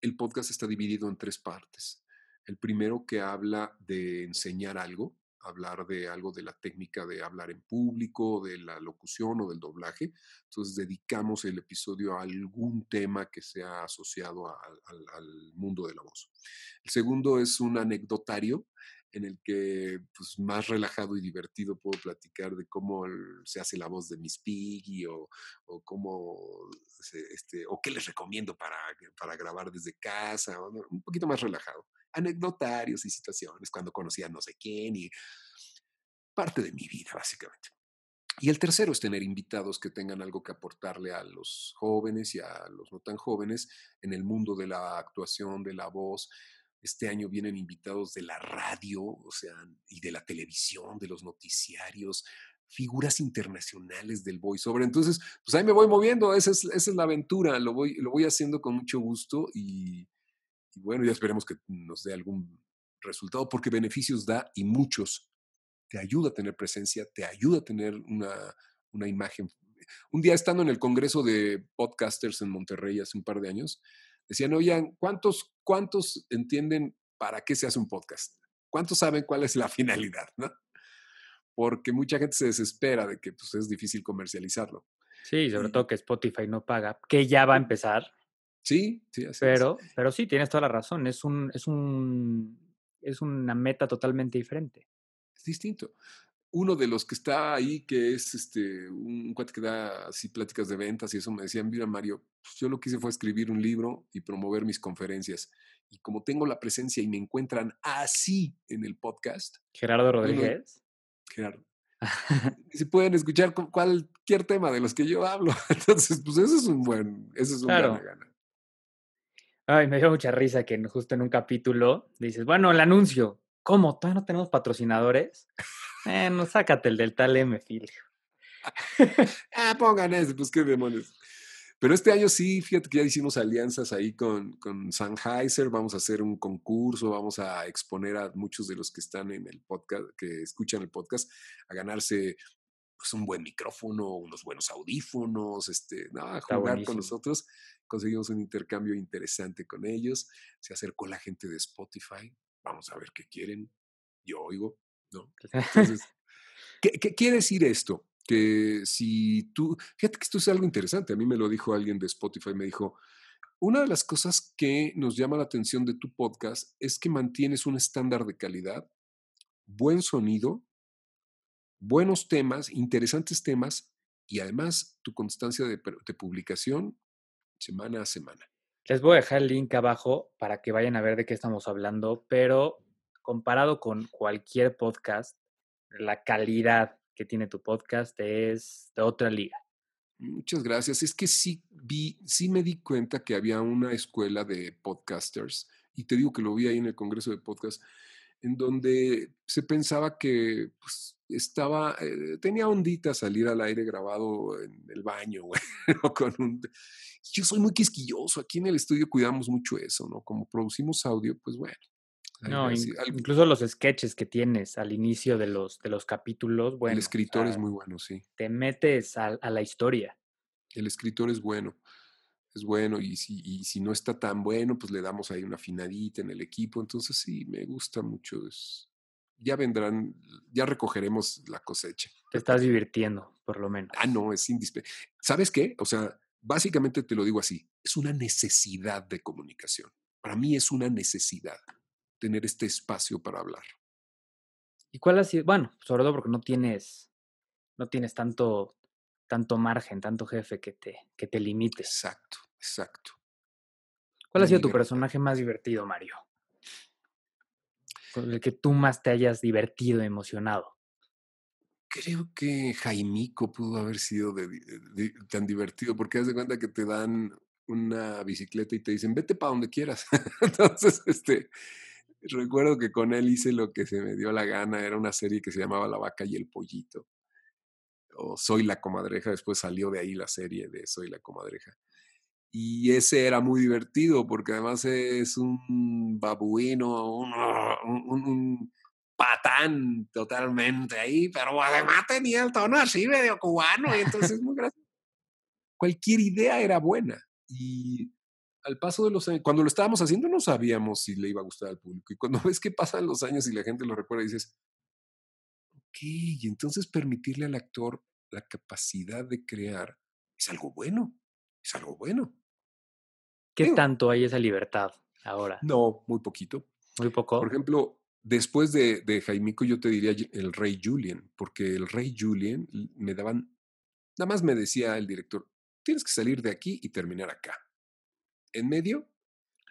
El podcast está dividido en tres partes. El primero que habla de enseñar algo, hablar de algo de la técnica de hablar en público, de la locución o del doblaje. Entonces dedicamos el episodio a algún tema que sea asociado al, mundo de la voz. El segundo es un anecdotario en el que pues, más relajado y divertido puedo platicar de cómo se hace la voz de Miss Piggy o, o cómo este, o qué les recomiendo para, para grabar desde casa, un poquito más relajado. Anecdotarios y situaciones, cuando conocí a no sé quién y parte de mi vida, básicamente. Y el tercero es tener invitados que tengan algo que aportarle a los jóvenes y a los no tan jóvenes en el mundo de la actuación, de la voz, este año vienen invitados de la radio, o sea, y de la televisión, de los noticiarios, figuras internacionales del voiceover. Entonces, pues ahí me voy moviendo, esa es, esa es la aventura, lo voy, lo voy haciendo con mucho gusto y, y bueno, ya esperemos que nos dé algún resultado, porque beneficios da y muchos. Te ayuda a tener presencia, te ayuda a tener una, una imagen. Un día estando en el Congreso de Podcasters en Monterrey hace un par de años, decían, oigan, ¿cuántos, ¿cuántos entienden para qué se hace un podcast? ¿Cuántos saben cuál es la finalidad? ¿no? Porque mucha gente se desespera de que pues, es difícil comercializarlo.
Sí, sobre todo que Spotify no paga, que ya va a empezar.
Sí, sí, así
pero,
es.
pero sí, tienes toda la razón. Es un, es un, es una meta totalmente diferente.
Es distinto uno de los que está ahí, que es este, un cuate que da así pláticas de ventas y eso, me decía, mira Mario, pues yo lo que hice fue escribir un libro y promover mis conferencias. Y como tengo la presencia y me encuentran así en el podcast.
Gerardo Rodríguez.
Bueno, Gerardo. si pueden escuchar cualquier tema de los que yo hablo. Entonces, pues eso es un buen, eso es un
Claro.
gana.
Ay, me dio mucha risa que justo en un capítulo dices, bueno, el anuncio. ¿Cómo? ¿Todavía no tenemos patrocinadores? Bueno, sácate el del tal M.
Ah, pongan ese, pues qué demonios. Pero este año sí, fíjate que ya hicimos alianzas ahí con, con Sennheiser, vamos a hacer un concurso, vamos a exponer a muchos de los que están en el podcast, que escuchan el podcast, a ganarse pues, un buen micrófono, unos buenos audífonos, este, no, a jugar
buenísimo.
con nosotros. Conseguimos un intercambio interesante con ellos. Se acercó la gente de Spotify. Vamos a ver qué quieren. Yo oigo, ¿no? Entonces, ¿Qué, qué quiere decir esto? Que si tú, fíjate que esto es algo interesante, a mí me lo dijo alguien de Spotify, me dijo, una de las cosas que nos llama la atención de tu podcast es que mantienes un estándar de calidad, buen sonido, buenos temas, interesantes temas y además tu constancia de, de publicación semana a semana.
Les voy a dejar el link abajo para que vayan a ver de qué estamos hablando, pero comparado con cualquier podcast, la calidad que tiene tu podcast es de otra liga.
Muchas gracias. Es que sí vi, sí me di cuenta que había una escuela de podcasters, y te digo que lo vi ahí en el Congreso de Podcast, en donde se pensaba que pues, estaba, eh, tenía ondita salir al aire grabado en el baño, güey, con un, yo soy muy quisquilloso, aquí en el estudio cuidamos mucho eso, ¿no? Como producimos audio, pues bueno.
No, incluso los sketches que tienes al inicio de los, de los capítulos, bueno.
El escritor es muy bueno, sí.
Te metes a, a, la historia.
El escritor es bueno, es bueno, y si, y si no está tan bueno, pues le damos ahí una afinadita en el equipo, entonces sí, me gusta mucho. Es, ya vendrán, ya recogeremos la cosecha.
Te estás divirtiendo, por lo menos.
Ah, no, es indispensable. ¿Sabes qué? O sea, básicamente te lo digo así, es una necesidad de comunicación. Para mí es una necesidad tener este espacio para hablar.
¿Y cuál ha sido? Bueno, sobre todo porque no tienes, no tienes tanto, tanto margen, tanto jefe que te, que te limite.
Exacto, exacto.
¿Cuál ha sido tu personaje más divertido, Mario? Con el que tú más te hayas divertido, emocionado.
Creo que Jaimico pudo haber sido tan divertido, porque haz de cuenta que te dan una bicicleta y te dicen, vete para donde quieras. Entonces, este, recuerdo que con él hice lo que se me dio la gana. Era una serie que se llamaba La vaca y el pollito. O Soy la comadreja. Después salió de ahí la serie de Soy la comadreja. Y ese era muy divertido porque además es un babuino, un, patán totalmente ahí, pero además tenía el tono así medio cubano y entonces muy gracioso. Cualquier idea era buena. Y al paso de los años, cuando lo estábamos haciendo no sabíamos si le iba a gustar al público. Y cuando ves que pasan los años y la gente lo recuerda, dices, ok, y entonces permitirle al actor la capacidad de crear es algo bueno, es algo bueno.
¿Qué tanto hay esa libertad ahora?
No, muy poquito.
Muy poco.
Por ejemplo, después de, de Jaimico yo te diría el rey Julien, porque el rey Julien me daban, nada más me decía el director, tienes que salir de aquí y terminar acá en medio,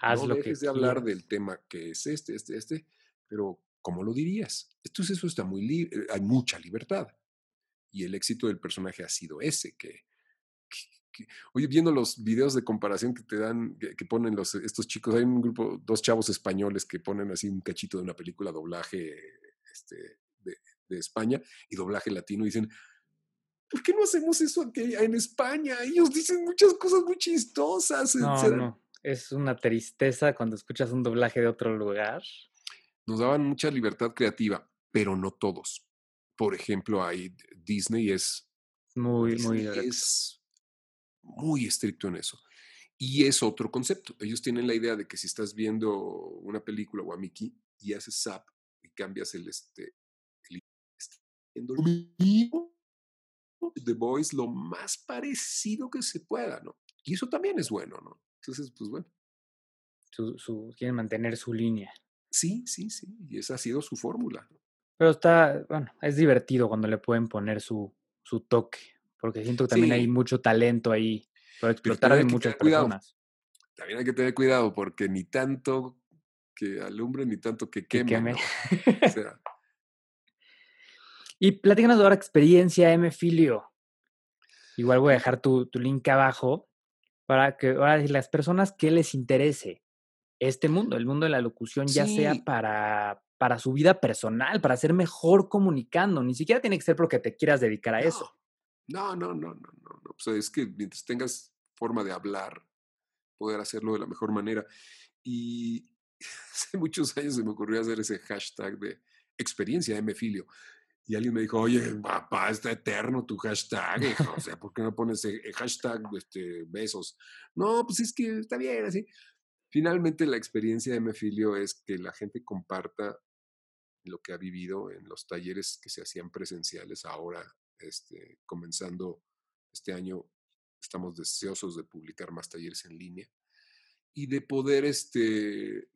Haz
no
lo
dejes
que
de hablar del tema que es este, este, este, pero ¿cómo lo dirías? Entonces eso está muy libre, hay mucha libertad. Y el éxito del personaje ha sido ese, que, que- oye, viendo los videos de comparación que te dan, que, que ponen los, estos chicos, hay un grupo, dos chavos españoles que ponen así un cachito de una película doblaje este, de, de España y doblaje latino y dicen, ¿por qué no hacemos eso aquí en España? Ellos dicen muchas cosas muy chistosas.
No. Es una tristeza cuando escuchas un doblaje de otro lugar.
nos daban mucha libertad creativa, pero no todos. Por ejemplo, hay Disney es
Muy, muy
Disney
directo.
es muy estricto en eso. Y es otro concepto. Ellos tienen la idea de que si estás viendo una película o a Mickey y haces zap y cambias el este, el- lo mismo, The Voice lo más parecido que se pueda, ¿no? Y eso también es bueno, ¿no? Entonces, pues bueno,
Su, su- quieren mantener su línea.
sí, sí, sí. Y esa ha sido su fórmula. ¿no?
Pero está, bueno, es divertido cuando le pueden poner su, su toque, porque siento que también hay mucho talento ahí por explotar de muchas
cuidado.
personas.
también hay que tener cuidado porque ni tanto que alumbre ni tanto que
Que
queme.
queme.
¿no? O sea,
Y platícanos ahora experiencia M Filio. Igual voy a dejar tu, tu link abajo para que ahora las personas que les interese este mundo, el mundo de la locución, ya sea para, para su vida personal, para ser mejor comunicando. Ni siquiera tiene que ser porque te quieras dedicar a eso.
No, no, no, no, no, no. O sea, es que mientras tengas forma de hablar, poder hacerlo de la mejor manera. Y hace muchos años se me ocurrió hacer ese hashtag de experiencia Mfilio. Y alguien me dijo, oye, papá, está eterno tu hashtag, hijo, O sea, ¿por qué no pones el el hashtag este, besos? No, pues es que está bien, así. Finalmente, la experiencia de Mfilio es que la gente comparta lo que ha vivido en los talleres que se hacían presenciales ahora, este, comenzando este año, estamos deseosos de publicar más talleres en línea y de poder este,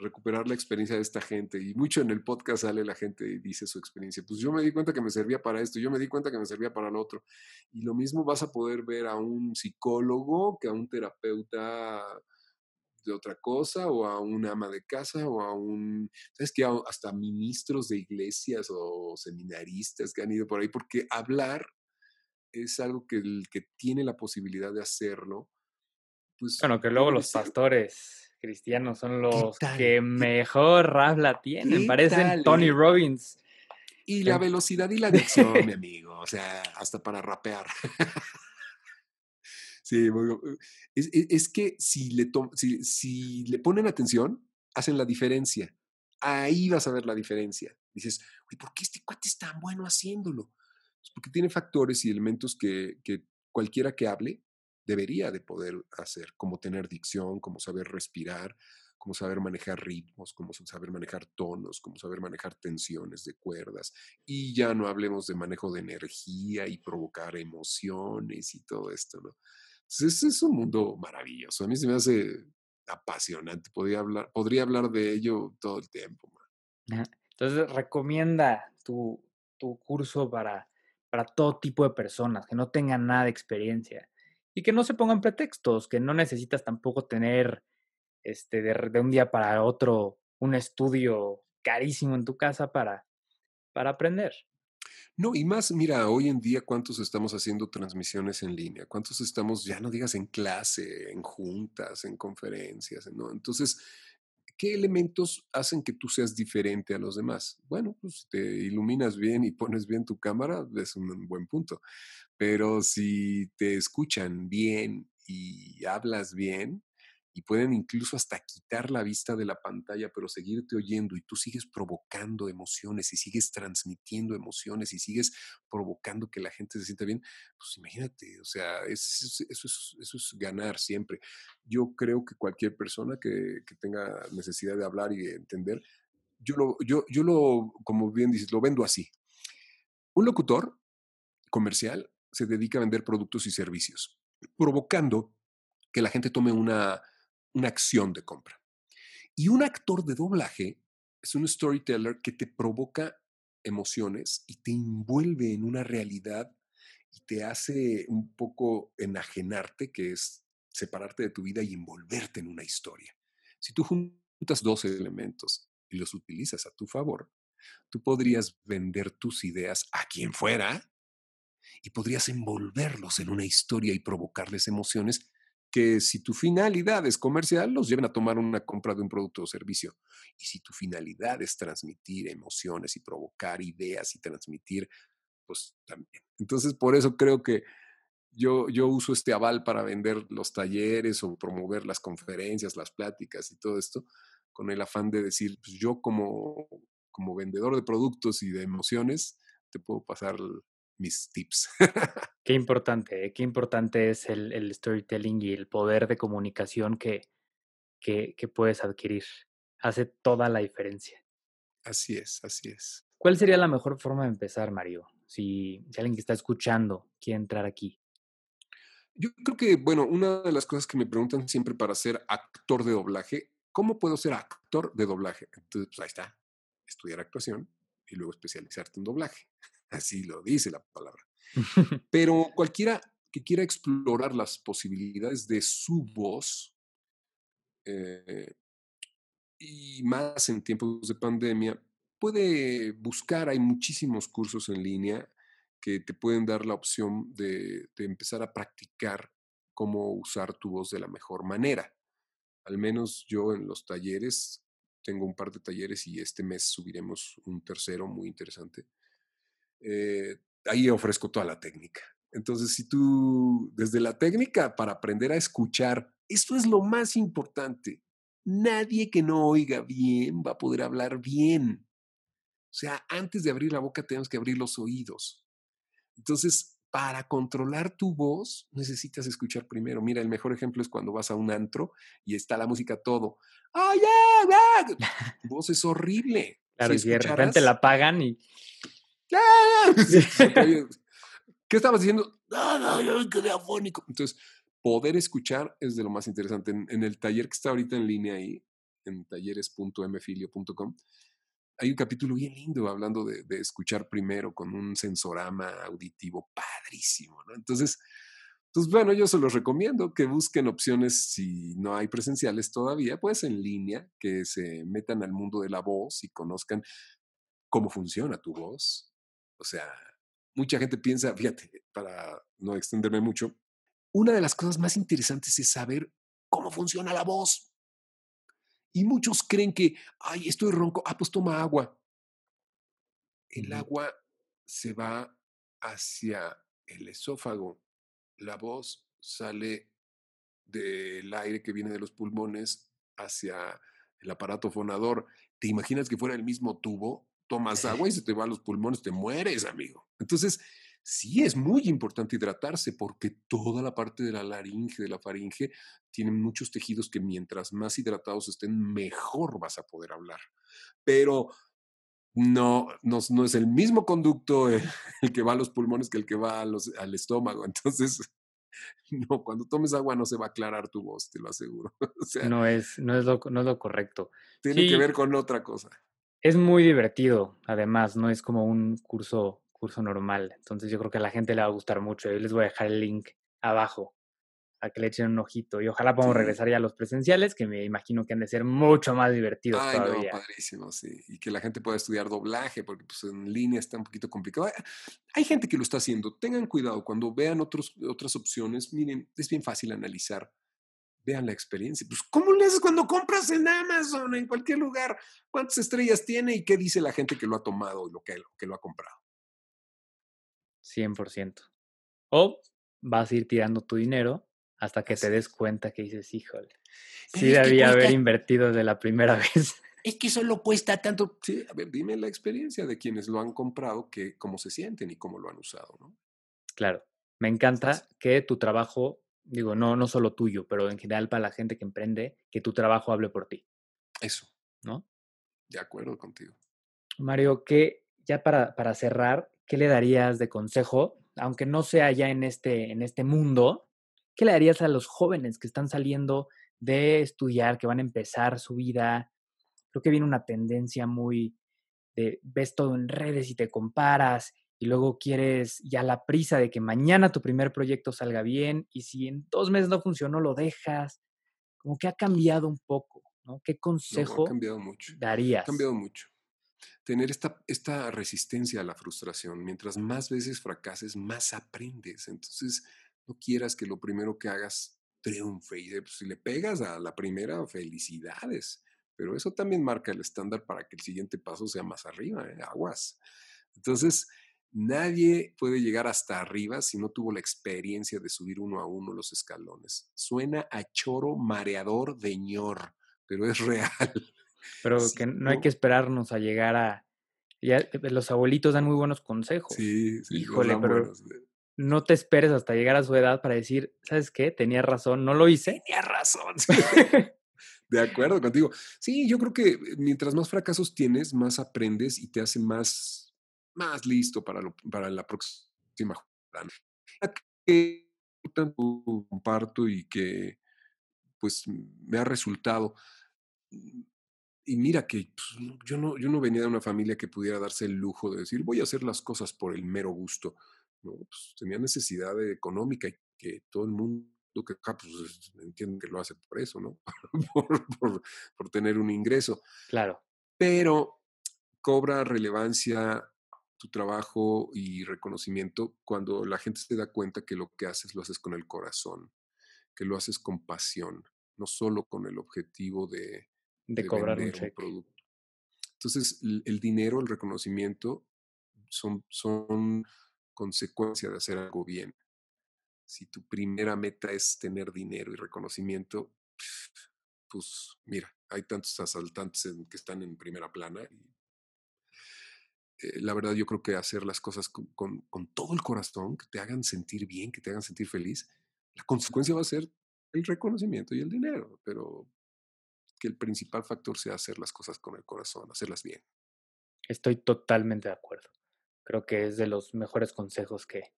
recuperar la experiencia de esta gente. Y mucho en el podcast sale la gente y dice su experiencia. Pues yo me di cuenta que me servía para esto, yo me di cuenta que me servía para lo otro. Y lo mismo vas a poder ver a un psicólogo que a un terapeuta de otra cosa o a un ama de casa o a un, ¿sabes qué? Hasta ministros de iglesias o seminaristas que han ido por ahí, porque hablar es algo que el que tiene la posibilidad de hacerlo, pues...
Bueno, que luego los pastores cristianos son los que mejor habla tienen, parecen Tony Robbins.
Y la velocidad y la dicción, mi amigo, o sea, hasta para rapear. sí, es, es, que si le, si, si le ponen atención, hacen la diferencia. Ahí vas a ver la diferencia. Dices, ¿por qué este cuate es tan bueno haciéndolo? Pues porque tiene factores y elementos que, que cualquiera que hable debería de poder hacer, como tener dicción, como saber respirar, como saber manejar ritmos, como saber manejar tonos, como saber manejar tensiones de cuerdas. Y ya no hablemos de manejo de energía y provocar emociones y todo esto, ¿no? Entonces, es un mundo maravilloso. A mí se me hace apasionante. Podría hablar, podría hablar de ello todo el tiempo.
Entonces, recomienda tu, tu curso para, para todo tipo de personas que no tengan nada de experiencia y que no se pongan pretextos, que no necesitas tampoco tener este, de, un día para otro un estudio carísimo en tu casa para, para aprender.
No, y más, mira, hoy en día cuántos estamos haciendo transmisiones en línea, cuántos estamos, ya no digas en clase, en juntas, en conferencias, ¿no? Entonces, ¿qué elementos hacen que tú seas diferente a los demás? Bueno, pues te iluminas bien y pones bien tu cámara, es un buen punto. Pero si te escuchan bien y hablas bien, y pueden incluso hasta quitar la vista de la pantalla, pero seguirte oyendo y tú sigues provocando emociones y sigues transmitiendo emociones y sigues provocando que la gente se sienta bien, pues imagínate, o sea, eso, es, ganar siempre. Yo creo que cualquier persona que, tenga necesidad de hablar y de entender, yo lo, yo, yo lo, como bien dices, lo vendo así. Un locutor comercial se dedica a vender productos y servicios, provocando que la gente tome una, una acción de compra. Y un actor de doblaje es un storyteller que te provoca emociones y te envuelve en una realidad y te hace un poco enajenarte, que es separarte de tu vida y envolverte en una historia. Si tú juntas dos elementos y los utilizas a tu favor, tú podrías vender tus ideas a quien fuera y podrías envolverlos en una historia y provocarles emociones que si tu finalidad es comercial, los lleven a tomar una compra de un producto o servicio. Y si tu finalidad es transmitir emociones y provocar ideas y transmitir, pues también. Entonces, por eso creo que yo, yo uso este aval para vender los talleres o promover las conferencias, las pláticas y todo esto, con el afán de decir, pues yo como, como vendedor de productos y de emociones, te puedo pasar mis tips.
qué importante, ¿eh? qué importante es el, storytelling y el poder de comunicación que, que, puedes adquirir. Hace toda la diferencia.
Así es, así es.
¿Cuál sería la mejor forma de empezar, Mario? Si, si, alguien que está escuchando quiere entrar aquí.
Yo creo que, bueno, una de las cosas que me preguntan siempre para ser actor de doblaje, ¿cómo puedo ser actor de doblaje? Entonces, pues ahí está, estudiar actuación y luego especializarte en doblaje. Así lo dice la palabra. Pero cualquiera que quiera explorar las posibilidades de su voz, eh, y más en tiempos de pandemia, puede buscar, hay muchísimos cursos en línea que te pueden dar la opción de, de, empezar a practicar cómo usar tu voz de la mejor manera. Al menos yo en los talleres, tengo un par de talleres y este mes subiremos un tercero muy interesante eh, ahí ofrezco toda la técnica. Entonces, si tú, desde la técnica para aprender a escuchar, esto es lo más importante. Nadie que no oiga bien va a poder hablar bien. O sea, antes de abrir la boca tenemos que abrir los oídos. Entonces, para controlar tu voz, necesitas escuchar primero. Mira, el mejor ejemplo es cuando vas a un antro y está la música todo. ¡Oh, yeah, voz es horrible.
Claro, y si de repente la pagan y
¿Qué estabas diciendo? No, no, yo me quedé afónico. Entonces, poder escuchar es de lo más interesante. En, en el taller que está ahorita en línea ahí, en talleres.mfilio.com, hay un capítulo bien lindo hablando de, de escuchar primero con un sensorama auditivo padrísimo, ¿no? Entonces, pues bueno, yo se los recomiendo que busquen opciones si no hay presenciales todavía, pues en línea, que se metan al mundo de la voz y conozcan cómo funciona tu voz. O sea, mucha gente piensa, fíjate, para no extenderme mucho, una de las cosas más interesantes es saber cómo funciona la voz. Y muchos creen que, ay, estoy ronco, ah, pues toma agua. El agua se va hacia el esófago. La voz sale del aire que viene de los pulmones hacia el aparato fonador. ¿Te imaginas que fuera el mismo tubo? Tomas agua y se te va a los pulmones, te mueres, amigo. Entonces, sí es muy importante hidratarse porque toda la parte de la laringe, de la faringe, tienen muchos tejidos que mientras más hidratados estén, mejor vas a poder hablar. Pero no, no, no es el mismo conducto el, el que va a los pulmones que el que va a los- al estómago. Entonces, no, cuando tomes agua no se va a aclarar tu voz, te lo aseguro. O sea,
no es, no es, lo, no es lo correcto.
tiene que ver con otra cosa.
Es muy divertido, además, no es como un curso, curso normal. Entonces yo creo que a la gente le va a gustar mucho. Yo les voy a dejar el link abajo a que le echen un ojito. Y ojalá podamos
Sí.
regresar ya a los presenciales, que me imagino que han de ser mucho más divertidos
Ay, no,
todavía.
padrísimo, sí. Y que la gente pueda estudiar doblaje, porque pues en línea está un poquito complicado. Hay- Hay gente que lo está haciendo. Tengan cuidado cuando vean otros, otras opciones. Miren, es bien fácil analizar. Vean la experiencia. Pues, ¿cómo le haces cuando compras en Amazon, en cualquier lugar? ¿Cuántas estrellas tiene y qué dice la gente que lo ha tomado y lo que, que lo ha comprado?
100%. O vas a ir tirando tu dinero hasta que te des
es.
cuenta que dices, híjole,
Pero
sí debía haber invertido desde la primera vez.
Es que solo cuesta tanto.
Sí, a ver, dime la experiencia de quienes lo han comprado, que, cómo se sienten y cómo lo han usado, ¿no?
Claro, me encanta que tu trabajo, digo, no, no solo tuyo, pero en general para la gente que emprende, que tu trabajo hable por ti,
Eso,
¿no?
de acuerdo contigo.
Mario, que ya para, para cerrar, ¿qué le darías de consejo, aunque no sea ya en este, en este mundo, qué le darías a los jóvenes que están saliendo de estudiar, que van a empezar su vida? Creo que viene una tendencia muy de ves todo en redes y te comparas y luego quieres ya la prisa de que mañana tu primer proyecto salga bien y si en dos meses no funcionó lo dejas. Como que ha cambiado un poco, ¿no? ¿Qué
No,
consejo
ha cambiado mucho.
darías?
Ha cambiado mucho. Tener esta, esta resistencia a la frustración. Mientras más veces fracases, más aprendes. Entonces, no quieras que lo primero que hagas triunfe. Y pues, si le pegas a la primera, felicidades. Pero eso también marca el estándar para que el siguiente paso sea más arriba, ¿eh? aguas. Entonces, nadie puede llegar hasta arriba si no tuvo la experiencia de subir uno a uno los escalones. Suena a choro mareador de ñor, pero es real.
Pero
Sí,
que no hay que esperarnos a llegar a... Ya, eh, los abuelitos dan muy buenos consejos.
Sí, sí,
Híjole, pero
buenos, eh.
no te esperes hasta llegar a su edad para decir, ¿sabes qué? Tenía razón, no lo hice.
Tenía razón. De acuerdo contigo. Sí, yo creo que mientras más fracasos tienes, más aprendes y te hace más, más listo para, lo- para la próxima. ¿no? Que tanto comparto y que pues me ha resultado. Y mira que pues, yo, no, yo no venía de una familia que pudiera darse el lujo de decir voy a hacer las cosas por el mero gusto. ¿no? Pues, tenía necesidad económica y que todo el mundo que acá pues entiende que lo hace por eso, ¿no? por, por- por tener un ingreso.
Claro,
Pero cobra relevancia tu trabajo y reconocimiento cuando la gente se da cuenta que lo que haces lo haces con el corazón, que lo haces con pasión, no solo con el objetivo de,
de,
de
cobrar un
producto. Entonces, el, el dinero, el reconocimiento son, son consecuencia de hacer algo bien. Si tu primera meta es tener dinero y reconocimiento, pues mira, hay tantos asaltantes en- que están en primera plana. Y, eh, la verdad, yo creo que hacer las cosas con, con- con todo el corazón, que te hagan sentir bien, que te hagan sentir feliz, la consecuencia va a ser el reconocimiento y el dinero, pero que el principal factor sea hacer las cosas con el corazón, hacerlas bien.
Estoy totalmente de acuerdo. Creo que es de los mejores consejos que,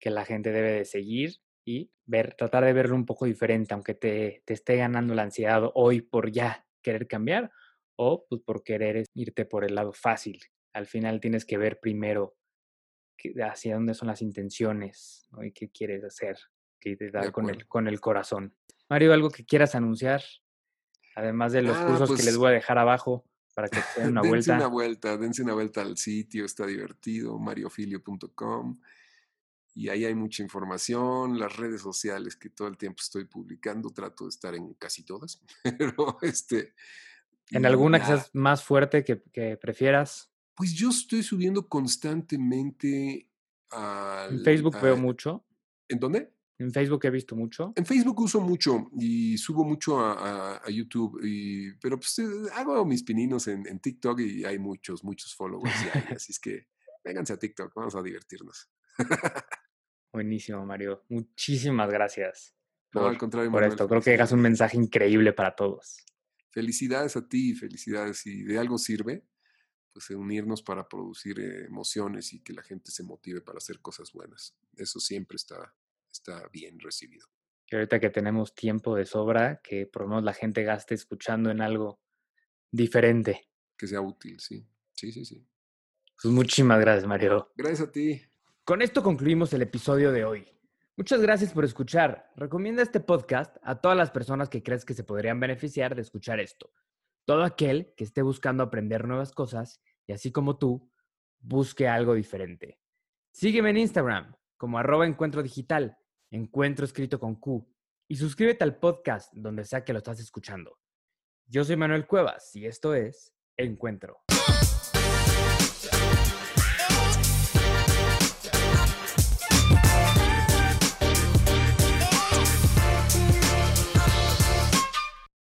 que la gente debe de seguir y ver, tratar de verlo un poco diferente, aunque te, te esté ganando la ansiedad hoy por ya querer cambiar o pues por querer irte por el lado fácil. Al final tienes que ver primero hacia dónde son las intenciones y qué quieres hacer, qué te da con el, con el corazón. Mario, ¿algo que quieras anunciar? Además de los cursos que les pues voy a dejar abajo para que den una
dense
vuelta.
una vuelta, dense una vuelta al sitio, está divertido, mariofilio.com. Y ahí hay mucha información, las redes sociales que todo el tiempo estoy publicando, trato de estar en casi todas, pero este...
¿En alguna que seas más fuerte que, que prefieras?
Pues yo estoy subiendo constantemente al...
En Facebook veo mucho.
¿En dónde?
En Facebook he visto mucho.
En Facebook uso mucho y subo mucho a, a, YouTube, y, pero pues eh, hago mis pininos en, en, TikTok y hay muchos, muchos followers. Ahí, así es que vénganse a TikTok, vamos a divertirnos.
Buenísimo, Mario. Muchísimas gracias.
Por, no, al contrario,
por esto. Creo que dejas un mensaje increíble para todos.
Felicidades a ti, felicidades. Si de algo sirve, pues unirnos para producir emociones y que la gente se motive para hacer cosas buenas. Eso siempre está, está bien recibido.
Y ahorita que tenemos tiempo de sobra, que por lo menos la gente gaste escuchando en algo diferente.
Que sea útil, sí. Sí, sí, sí.
Pues muchísimas gracias, Mario.
Gracias a ti.
Con esto concluimos el episodio de hoy. Muchas gracias por escuchar. Recomienda este podcast a todas las personas que crees que se podrían beneficiar de escuchar esto. Todo aquel que esté buscando aprender nuevas cosas y así como tú, busque algo diferente. Sígueme en Instagram como arroba encuentro digital, encuentro escrito con Q, y suscríbete al podcast donde sea que lo estás escuchando. Yo soy Manuel Cuevas y esto es Encuentro.